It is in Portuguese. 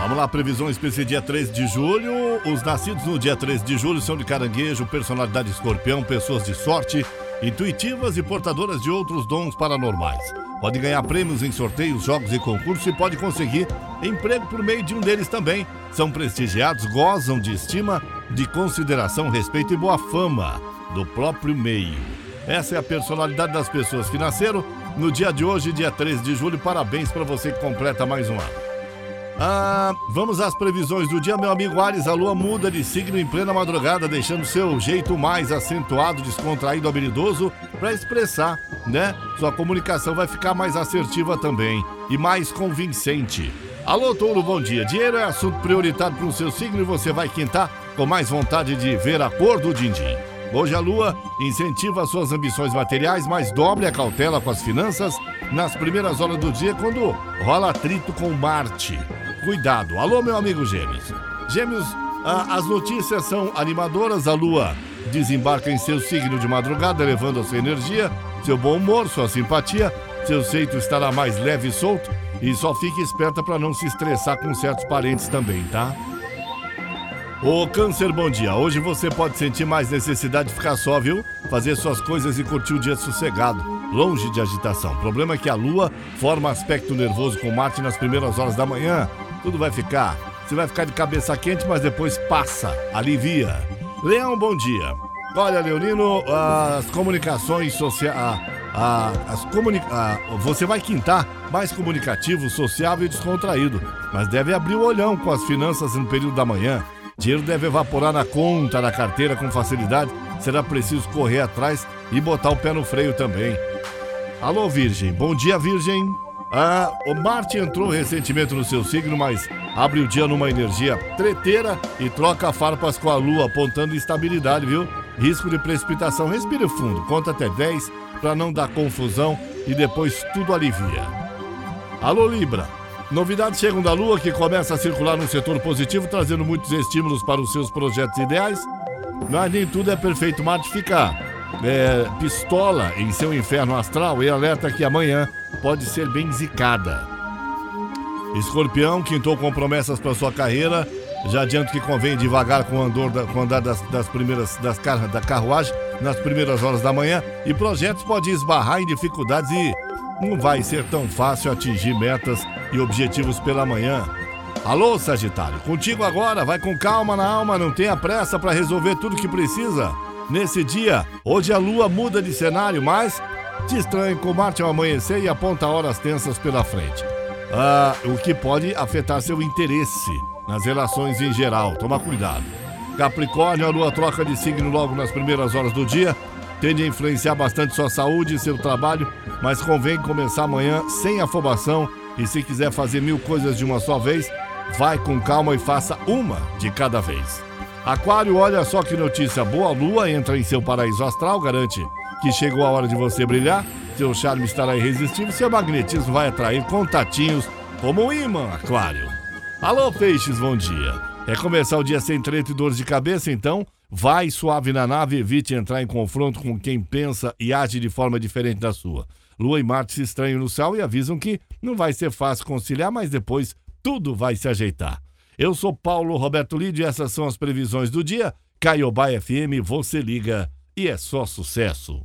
Vamos lá, para esse dia 3 de julho. Os nascidos no dia 3 de julho são de caranguejo, personalidade escorpião, pessoas de sorte, intuitivas e portadoras de outros dons paranormais. Pode ganhar prêmios em sorteios, jogos e concursos e pode conseguir emprego por meio de um deles também. São prestigiados, gozam de estima, de consideração, respeito e boa fama do próprio meio. Essa é a personalidade das pessoas que nasceram no dia de hoje, dia 3 de julho. Parabéns para você que completa mais um ano. Ah, vamos às previsões do dia, meu amigo Ares. A lua muda de signo em plena madrugada, deixando seu jeito mais acentuado, descontraído, habilidoso para expressar, né? Sua comunicação vai ficar mais assertiva também e mais convincente. Alô, Touro, bom dia. Dinheiro é assunto prioritário para o seu signo e você vai quintar com mais vontade de ver a cor do din-din. Hoje a lua incentiva suas ambições materiais, mas dobre a cautela com as finanças nas primeiras horas do dia quando rola atrito com Marte. Cuidado. Alô, meu amigo Gêmeos. Gêmeos, as notícias são animadoras. A lua desembarca em seu signo de madrugada, elevando a sua energia, seu bom humor, sua simpatia. Seu seito estará mais leve e solto. E só fique esperta para não se estressar com certos parentes também, tá? Ô Câncer, bom dia. Hoje você pode sentir mais necessidade de ficar só, viu? Fazer suas coisas e curtir o dia sossegado, longe de agitação. O problema é que a Lua forma aspecto nervoso com Marte nas primeiras horas da manhã. Tudo vai ficar. Você vai ficar de cabeça quente, mas depois passa, alivia. Leão, bom dia. Olha, Leonino, as comunicações sociais. as comuni você vai quintar mais comunicativo, sociável e descontraído, mas deve abrir o olhão com as finanças no período da manhã. Dinheiro deve evaporar na conta, na carteira com facilidade. Será preciso correr atrás e botar o pé no freio também. Alô, Virgem. Bom dia, Virgem. Ah, o Marte entrou recentemente no seu signo, mas abre o dia numa energia treteira e troca farpas com a Lua, apontando instabilidade, viu? Risco de precipitação. Respire fundo, conta até 10 para não dar confusão e depois tudo alivia. Alô, Libra. Novidades chegam da Lua que começa a circular no setor positivo, trazendo muitos estímulos para os seus projetos ideais. Mas nem tudo é perfeito. Marte fica é, pistola em seu inferno astral e alerta que amanhã pode ser bem zicada. Escorpião, quintou com promessas para sua carreira. Já adianto que convém devagar com o andor da, com andar das, das primeiras das car, da carruagem nas primeiras horas da manhã e projetos podem esbarrar em dificuldades e não vai ser tão fácil atingir metas e objetivos pela manhã. Alô, Sagitário, contigo agora, vai com calma na alma, não tenha pressa para resolver tudo que precisa. Nesse dia, hoje a lua muda de cenário, mas te estranha com Marte ao amanhecer e aponta horas tensas pela frente. Ah, o que pode afetar seu interesse nas relações em geral. Toma cuidado. Capricórnio, a lua troca de signo logo nas primeiras horas do dia tende a influenciar bastante sua saúde e seu trabalho, mas convém começar amanhã sem afobação e se quiser fazer mil coisas de uma só vez, vai com calma e faça uma de cada vez. Aquário, olha só que notícia boa, a lua entra em seu paraíso astral, garante que chegou a hora de você brilhar, seu charme estará irresistível, seu magnetismo vai atrair contatinhos como um imã, Aquário. Alô, peixes, bom dia. É começar o dia sem treta e dores de cabeça, então Vai suave na nave, evite entrar em confronto com quem pensa e age de forma diferente da sua. Lua e Marte se estranham no céu e avisam que não vai ser fácil conciliar, mas depois tudo vai se ajeitar. Eu sou Paulo Roberto Lídio e essas são as previsões do dia. Caiobá FM, você liga e é só sucesso.